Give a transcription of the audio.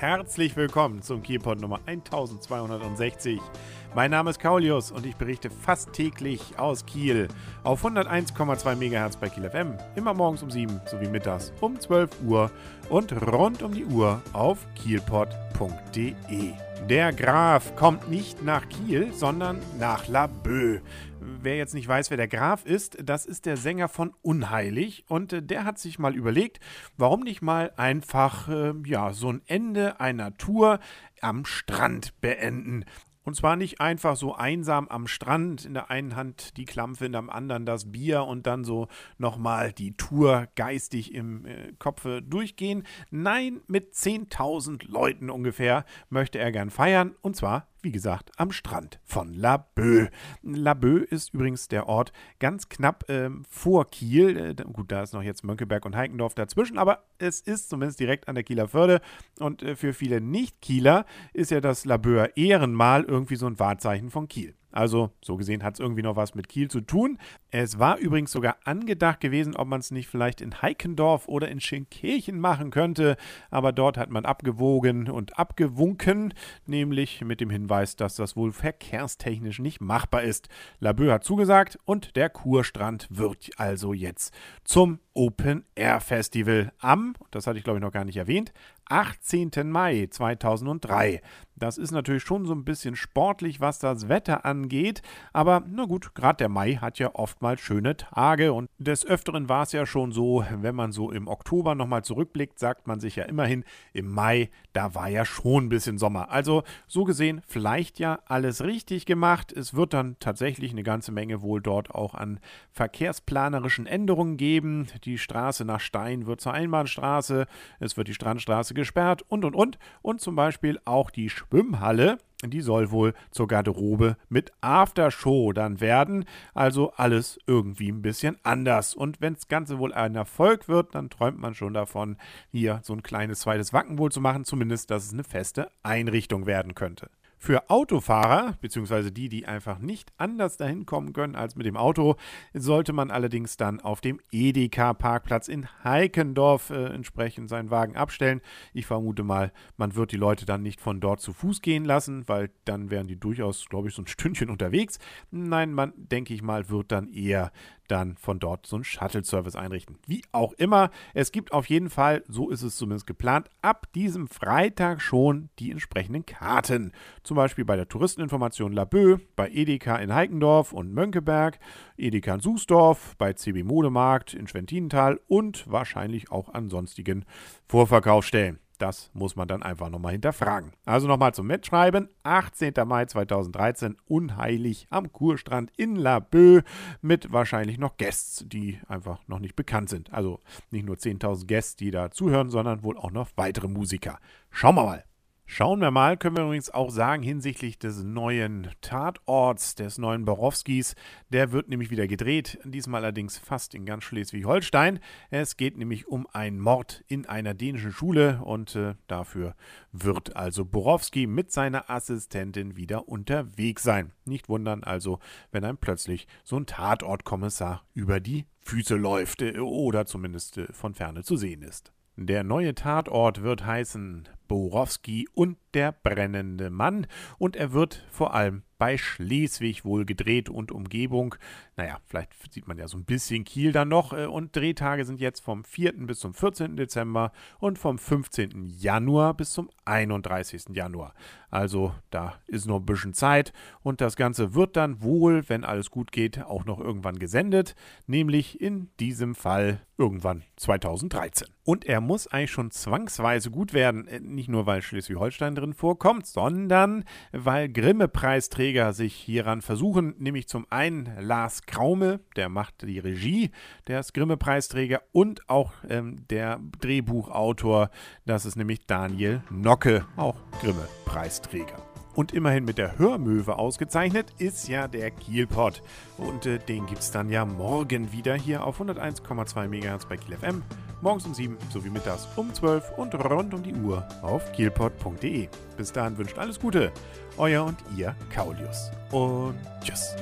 herzlich willkommen zum Kielpot Nummer 1260. Mein Name ist Kaulius und ich berichte fast täglich aus Kiel auf 101,2 MHz bei Kiel FM, immer morgens um 7 sowie mittags um 12 Uhr und rund um die Uhr auf kielpot.de. Der Graf kommt nicht nach Kiel, sondern nach Laboe. Wer jetzt nicht weiß, wer der Graf ist, das ist der Sänger von Unheilig und äh, der hat sich mal überlegt, warum nicht mal einfach äh, ja, so ein Ende einer Tour am Strand beenden. Und zwar nicht einfach so einsam am Strand, in der einen Hand die Klampfe, in der anderen das Bier und dann so nochmal die Tour geistig im äh, Kopfe durchgehen. Nein, mit 10.000 Leuten ungefähr möchte er gern feiern und zwar wie gesagt, am Strand von Laboe. Laboe ist übrigens der Ort ganz knapp ähm, vor Kiel. Äh, gut, da ist noch jetzt Mönckeberg und Heikendorf dazwischen, aber es ist zumindest direkt an der Kieler Förde. Und äh, für viele Nicht-Kieler ist ja das Laboer Ehrenmal irgendwie so ein Wahrzeichen von Kiel. Also, so gesehen hat es irgendwie noch was mit Kiel zu tun. Es war übrigens sogar angedacht gewesen, ob man es nicht vielleicht in Heikendorf oder in Schenkirchen machen könnte, aber dort hat man abgewogen und abgewunken, nämlich mit dem Hinweis, dass das wohl verkehrstechnisch nicht machbar ist. Laboe hat zugesagt und der Kurstrand wird also jetzt zum Open Air Festival am, das hatte ich glaube ich noch gar nicht erwähnt, 18. Mai 2003. Das ist natürlich schon so ein bisschen sportlich, was das Wetter angeht, aber na gut, gerade der Mai hat ja oftmals schöne Tage und des Öfteren war es ja schon so, wenn man so im Oktober nochmal zurückblickt, sagt man sich ja immerhin, im Mai, da war ja schon ein bisschen Sommer. Also so gesehen, vielleicht ja alles richtig gemacht. Es wird dann tatsächlich eine ganze Menge wohl dort auch an verkehrsplanerischen Änderungen geben. Die Straße nach Stein wird zur Einbahnstraße, es wird die Strandstraße gesperrt und und und. Und zum Beispiel auch die Schwimmhalle, die soll wohl zur Garderobe mit Aftershow dann werden. Also alles irgendwie ein bisschen anders. Und wenn das Ganze wohl ein Erfolg wird, dann träumt man schon davon, hier so ein kleines zweites Wacken wohl zu machen. Zumindest, dass es eine feste Einrichtung werden könnte. Für Autofahrer, beziehungsweise die, die einfach nicht anders dahin kommen können als mit dem Auto, sollte man allerdings dann auf dem Edeka-Parkplatz in Heikendorf äh, entsprechend seinen Wagen abstellen. Ich vermute mal, man wird die Leute dann nicht von dort zu Fuß gehen lassen, weil dann wären die durchaus, glaube ich, so ein Stündchen unterwegs. Nein, man, denke ich mal, wird dann eher dann von dort so einen Shuttle-Service einrichten. Wie auch immer, es gibt auf jeden Fall, so ist es zumindest geplant, ab diesem Freitag schon die entsprechenden Karten. Zum Beispiel bei der Touristeninformation Laboe, bei Edeka in Heikendorf und Mönckeberg, Edeka in Sußdorf, bei CB Modemarkt in Schwentinental und wahrscheinlich auch an sonstigen Vorverkaufsstellen. Das muss man dann einfach nochmal hinterfragen. Also nochmal zum Mitschreiben. 18. Mai 2013, unheilig am Kurstrand in Laboe mit wahrscheinlich noch Gästen, die einfach noch nicht bekannt sind. Also nicht nur 10.000 Gäste, die da zuhören, sondern wohl auch noch weitere Musiker. Schauen wir mal. Schauen wir mal, können wir übrigens auch sagen, hinsichtlich des neuen Tatorts, des neuen Borowskis. Der wird nämlich wieder gedreht, diesmal allerdings fast in ganz Schleswig-Holstein. Es geht nämlich um einen Mord in einer dänischen Schule und äh, dafür wird also Borowski mit seiner Assistentin wieder unterwegs sein. Nicht wundern also, wenn einem plötzlich so ein Tatortkommissar über die Füße läuft äh, oder zumindest äh, von ferne zu sehen ist. Der neue Tatort wird heißen Borowski und der brennende Mann und er wird vor allem bei Schleswig wohl gedreht und Umgebung. Naja, vielleicht sieht man ja so ein bisschen Kiel dann noch. Äh, und Drehtage sind jetzt vom 4. bis zum 14. Dezember und vom 15. Januar bis zum 31. Januar. Also da ist noch ein bisschen Zeit und das Ganze wird dann wohl, wenn alles gut geht, auch noch irgendwann gesendet, nämlich in diesem Fall irgendwann 2013. Und er muss eigentlich schon zwangsweise gut werden, äh, nicht nur weil Schleswig-Holstein drin vorkommt, sondern weil Grimme-Preisträger sich hieran versuchen, nämlich zum einen Lars Kraume, der macht die Regie, der ist Grimme-Preisträger und auch ähm, der Drehbuchautor, das ist nämlich Daniel Nocke, auch Grimme-Preisträger. Und immerhin mit der Hörmöwe ausgezeichnet ist ja der Kielpot. Und äh, den gibt es dann ja morgen wieder hier auf 101,2 MHz bei Kiel FM. Morgens um 7 sowie mittags um 12 und rund um die Uhr auf kielpot.de. Bis dahin wünscht alles Gute. Euer und ihr Kaulius. Und tschüss.